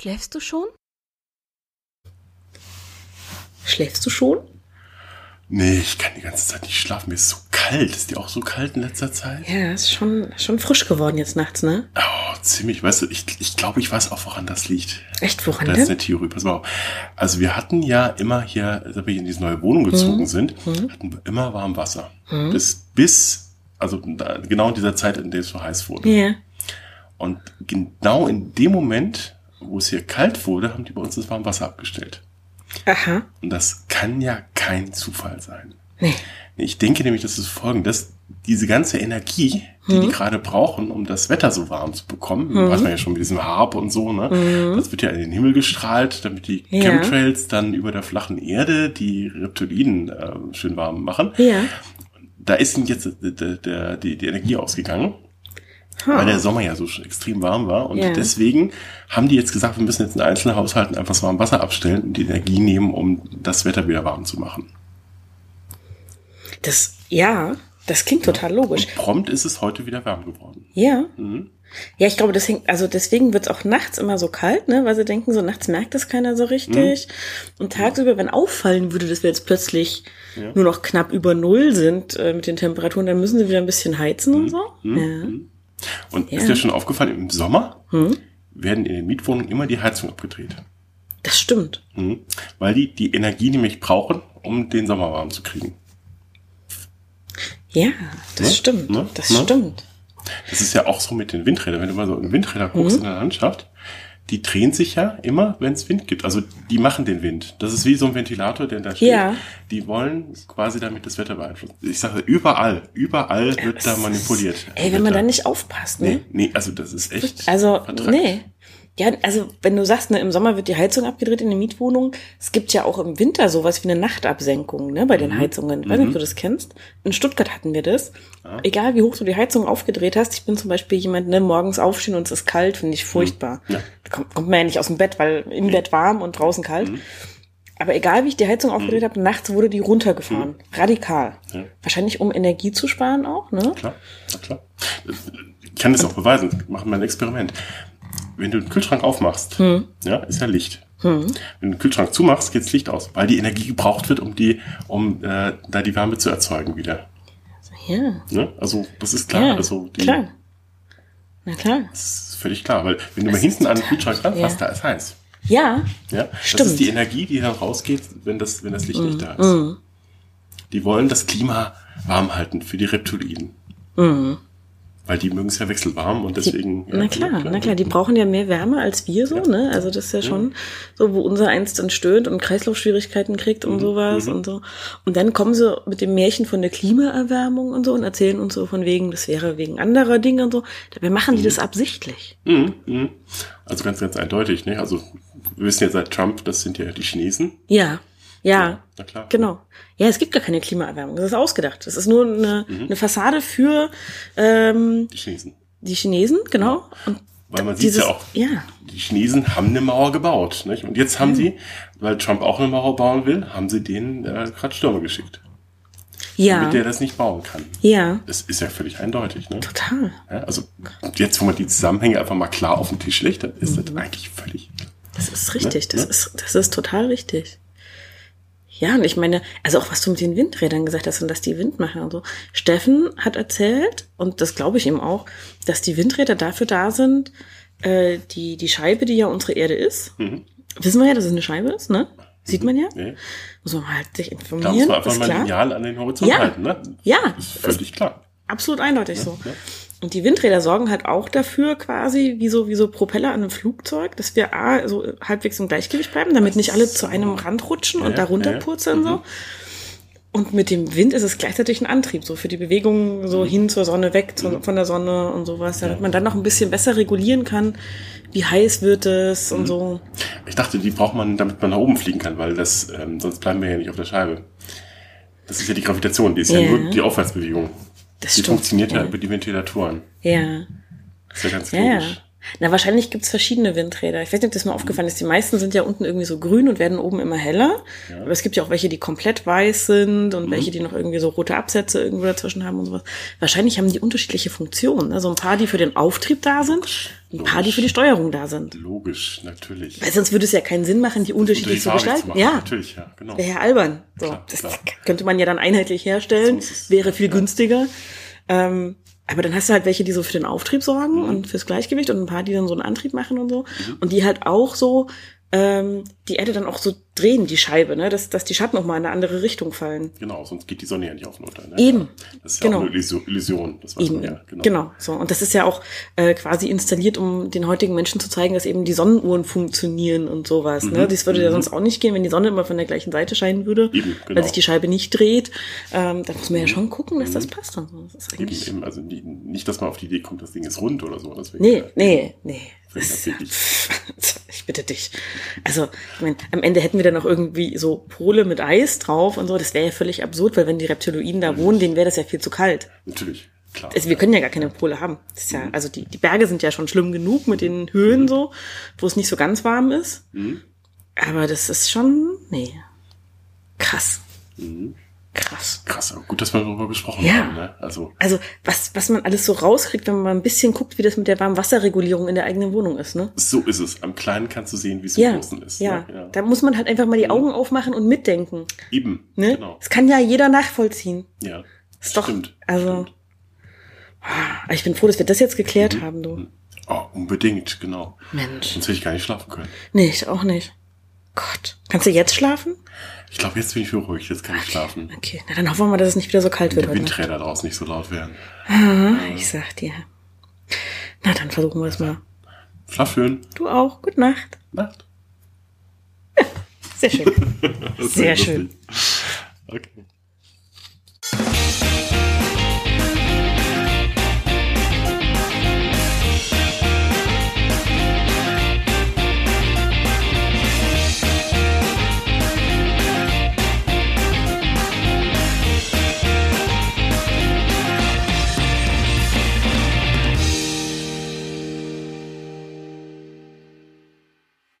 Schläfst du schon? Schläfst du schon? Nee, ich kann die ganze Zeit nicht schlafen. Mir ist so kalt. Ist die auch so kalt in letzter Zeit? Ja, ist schon, schon frisch geworden jetzt nachts, ne? Oh, ziemlich. Weißt du, ich, ich glaube, ich weiß auch, woran das liegt. Echt, woran Das ist eine Theorie. Pass mal auf. Also wir hatten ja immer hier, als wir in diese neue Wohnung gezogen Mhm. sind, hatten wir immer warm Wasser. Bis, bis, also da, genau in dieser Zeit, in der es so heiß wurde. Ja. Und genau in dem Moment, wo es hier kalt wurde, haben die bei uns das warme Wasser abgestellt. Aha. Und das kann ja kein Zufall sein. Nee. Ich denke nämlich, das ist folgendes. Diese ganze Energie, die Mhm. die gerade brauchen, um das Wetter so warm zu bekommen, weiß man ja schon mit diesem Harp und so, ne? Das wird ja in den Himmel gestrahlt, damit die Mhm. Ja. Chemtrails dann über der flachen Erde die Reptiliden äh, schön warm machen. Ja. Da ist ihnen jetzt der, der, der, die, die Energie ausgegangen, Ha. weil der Sommer ja so extrem warm war. Und Ja. deswegen haben die jetzt gesagt, wir müssen jetzt in einzelnen Haushalten einfach das warme Wasser abstellen und die Energie nehmen, um das Wetter wieder warm zu machen. Das, ja, das klingt total logisch. Prompt ist es heute wieder warm geworden. Ja. Mhm. Ja, ich glaube, deswegen, also deswegen wird's auch nachts immer so kalt, ne? Weil sie denken, so nachts merkt das keiner so richtig. Mhm. Und tagsüber, wenn auffallen würde, dass wir jetzt plötzlich Ja. nur noch knapp über Null sind äh, mit den Temperaturen, dann müssen sie wieder ein bisschen heizen Mhm. und so. Ja. Und Ja. ist dir schon aufgefallen, im Sommer Hm? werden in den Mietwohnungen immer die Heizung abgedreht. Das stimmt. Mhm. Weil die die Energie nämlich brauchen, um den Sommer warm zu kriegen. Ja, das Ne? stimmt. Ne? Das Ne? stimmt. Das ist ja auch so mit den Windrädern. Wenn du mal so in Windräder guckst Mhm. in der Landschaft, die drehen sich ja immer, wenn es Wind gibt. Also die machen den Wind. Das ist wie so ein Ventilator, der da steht. Ja. Die wollen quasi damit das Wetter beeinflussen. Ich sage, überall, überall wird da manipuliert. Ey, wenn man da nicht aufpasst, ne? Nee, nee, also das ist echt. Also, vertrackt. nee. Ja, also wenn du sagst, ne, im Sommer wird die Heizung abgedreht in den Mietwohnungen, es gibt ja auch im Winter sowas wie eine Nachtabsenkung ne, bei Mhm. den Heizungen. Ich weiß nicht, ob du das kennst. In Stuttgart hatten wir das. Egal wie hoch du die Heizung aufgedreht hast, ich bin zum Beispiel jemand, ne, morgens aufstehen und es ist kalt, finde ich furchtbar. Mhm. Ja. Da kommt, kommt man ja nicht aus dem Bett, weil im Bett warm und draußen kalt. Aber egal wie ich die Heizung aufgedreht habe, nachts wurde die runtergefahren. Radikal. Ja. Wahrscheinlich um Energie zu sparen auch, ne? Klar, na klar. Ich kann das auch beweisen. Machen wir ein Experiment. Wenn du den Kühlschrank aufmachst, Hm. ja, ist ja Licht. Wenn du den Kühlschrank zumachst, geht das Licht aus, weil die Energie gebraucht wird, um die, um äh, da die Wärme zu erzeugen wieder. Ja, Ne? Also das ist klar. ja, also die, klar. Na klar. Das ist völlig klar, weil wenn du mal Das hinten an den Kühlschrank ranfasst, ja. da ist heiß. Ja, Ja, das Stimmt. ist die Energie, die dann rausgeht, wenn das, wenn das Licht nicht da ist. Mhm. Die wollen das Klima warm halten für die Reptiliden. Weil die mögen es ja wechselwarm und deswegen. ja, Mhm. na klar, na klar, die brauchen ja mehr Wärme als wir so, ne? Also das ist ja schon so, wo unser eins dann stöhnt und Kreislaufschwierigkeiten kriegt Mhm. und sowas und so. Und dann kommen sie mit dem Märchen von der Klimaerwärmung und so und erzählen uns so von wegen, das wäre wegen anderer Dinge und so. Dabei machen die das absichtlich. Mhm, mhm. Also ganz, ganz eindeutig, ne? Also wir wissen ja seit Trump, das sind ja die Chinesen. Ja, ja, Na klar. genau. Ja, es gibt gar keine Klimaerwärmung. Das ist ausgedacht. Das ist nur eine, Mhm. eine Fassade für ähm, Die Chinesen. die Chinesen, genau. Und Weil man sieht ja auch, Ja, die Chinesen haben eine Mauer gebaut. Nicht? Und jetzt haben sie, weil Trump auch eine Mauer bauen will, haben sie denen äh, gerade Stürme geschickt, ja, damit der das nicht bauen kann. ja, Das ist ja völlig eindeutig. Ne? total. Ja, also jetzt, wo man die Zusammenhänge einfach mal klar auf den Tisch legt, dann ist das eigentlich völlig. Das ist richtig, das Ne? ist, das ist total richtig. Ja, und ich meine, also auch was du mit den Windrädern gesagt hast und dass die Wind machen und so. Steffen hat erzählt, und das glaube ich ihm auch, dass die Windräder dafür da sind, äh, die, die Scheibe, die ja unsere Erde ist, wissen wir ja, dass es eine Scheibe ist, ne? Sieht man ja. Nee. Muss man halt sich informieren. man einfach ist mal klar. lineal an den Horizont Ja. halten. Ne? Ja, Ist völlig klar. absolut eindeutig so. ja. Und die Windräder sorgen halt auch dafür quasi, wie so, wie so Propeller an einem Flugzeug, dass wir A, so halbwegs im Gleichgewicht bleiben, damit nicht alle zu einem Rand rutschen und Ja, da ja, Mhm. runterpurzeln so. Und mit dem Wind ist es gleichzeitig ein Antrieb, so für die Bewegung so Mhm. hin zur Sonne, weg zu, von der Sonne und sowas, damit man dann noch ein bisschen besser regulieren kann, wie heiß wird es Mhm. und so. Ich dachte, die braucht man, damit man nach oben fliegen kann, weil das, ähm, sonst bleiben wir ja nicht auf der Scheibe. Das ist ja die Gravitation, die ist ja, Ja. nur die Aufwärtsbewegung. Das Die stimmt. funktioniert ja. ja. über die Ventilatoren. Ja. Das ist ja ganz Ja, logisch. Na, wahrscheinlich gibt's verschiedene Windräder. Ich weiß nicht, ob das mal aufgefallen ist. Die meisten sind ja unten irgendwie so grün und werden oben immer heller. Aber es gibt ja auch welche, die komplett weiß sind und welche, die noch irgendwie so rote Absätze irgendwo dazwischen haben und sowas. Wahrscheinlich haben die unterschiedliche Funktionen. Also ein paar, die für den Auftrieb da sind ein paar, die für die Steuerung da sind. Logisch, natürlich. Weil sonst würde es ja keinen Sinn machen, die unterschiedlich zu gestalten. machen. Ja, Natürlich, ja, genau. wäre ja albern. So, Klar, das klar. könnte man ja dann einheitlich herstellen, es. wäre viel Ja. günstiger. Ähm, aber dann hast du halt welche, die so für den Auftrieb Mhm. sorgen und fürs Gleichgewicht und ein paar, die dann so einen Antrieb machen und so. Und die halt auch so ähm, die Erde dann auch so drehen, die Scheibe, ne? dass, dass die Schatten auch mal in eine andere Richtung fallen. Genau, sonst geht die Sonne ja nicht auf und unter. Ne? Eben. Das ist ja Genau. auch eine Illusion-. Das weiß Eben, ja. Genau. genau. So. Und das ist ja auch äh, quasi installiert, um den heutigen Menschen zu zeigen, dass eben die Sonnenuhren funktionieren und sowas. Ne? Das würde ja sonst auch nicht gehen, wenn die Sonne immer von der gleichen Seite scheinen würde, Mhm. Eben, weil genau. sich die Scheibe nicht dreht. Ähm, da muss man ja schon gucken, dass das passt. So. Das ist Eben, eigentlich. eben, also die, nicht, dass man auf die Idee kommt, das Ding ist rund oder so. Das wäre Nee, ja- nee, nee. Das ist ja, bitte dich. Also, ich mein, am Ende hätten wir dann noch irgendwie so Pole mit Eis drauf und so. Das wäre ja völlig absurd, weil wenn die Reptiloiden da wohnen, denen wäre das ja viel zu kalt. Natürlich, klar. Also wir können ja gar keine Pole haben. Das ist ja, also die, die Berge sind ja schon schlimm genug mit den Höhen so, wo es nicht so ganz warm ist. Aber das ist schon, nee. Krass. Krass. Krass, aber gut, dass wir darüber gesprochen Ja. haben. Ne? Also, Also was, was man alles so rauskriegt, wenn man mal ein bisschen guckt, wie das mit der Warmwasserregulierung in der eigenen Wohnung ist, ne? so ist es. Am Kleinen kannst du sehen, wie es im Ja, Großen ist. ja. Ne? ja. Da muss man halt einfach mal die Augen aufmachen und mitdenken. Eben, Ne? genau. Das kann ja jeder nachvollziehen. Ja, Ist doch, stimmt. also, Ah, ich bin froh, dass wir das jetzt geklärt Mhm. haben, du. Oh, unbedingt, genau. Mensch. Sonst hätte ich gar nicht schlafen können. Nee, ich auch nicht. Gott. Kannst du jetzt schlafen? Ich glaube, jetzt bin ich beruhigt, jetzt kann ich schlafen. Okay, na dann hoffen wir mal, dass es nicht wieder so kalt wird Die. Windräder draußen nicht so laut werden. Ah, ich sag dir. Na, dann versuchen wir es mal. Schlaf schön. Du auch. Gute Nacht. Nacht. Sehr schön. Sehr schön. Okay.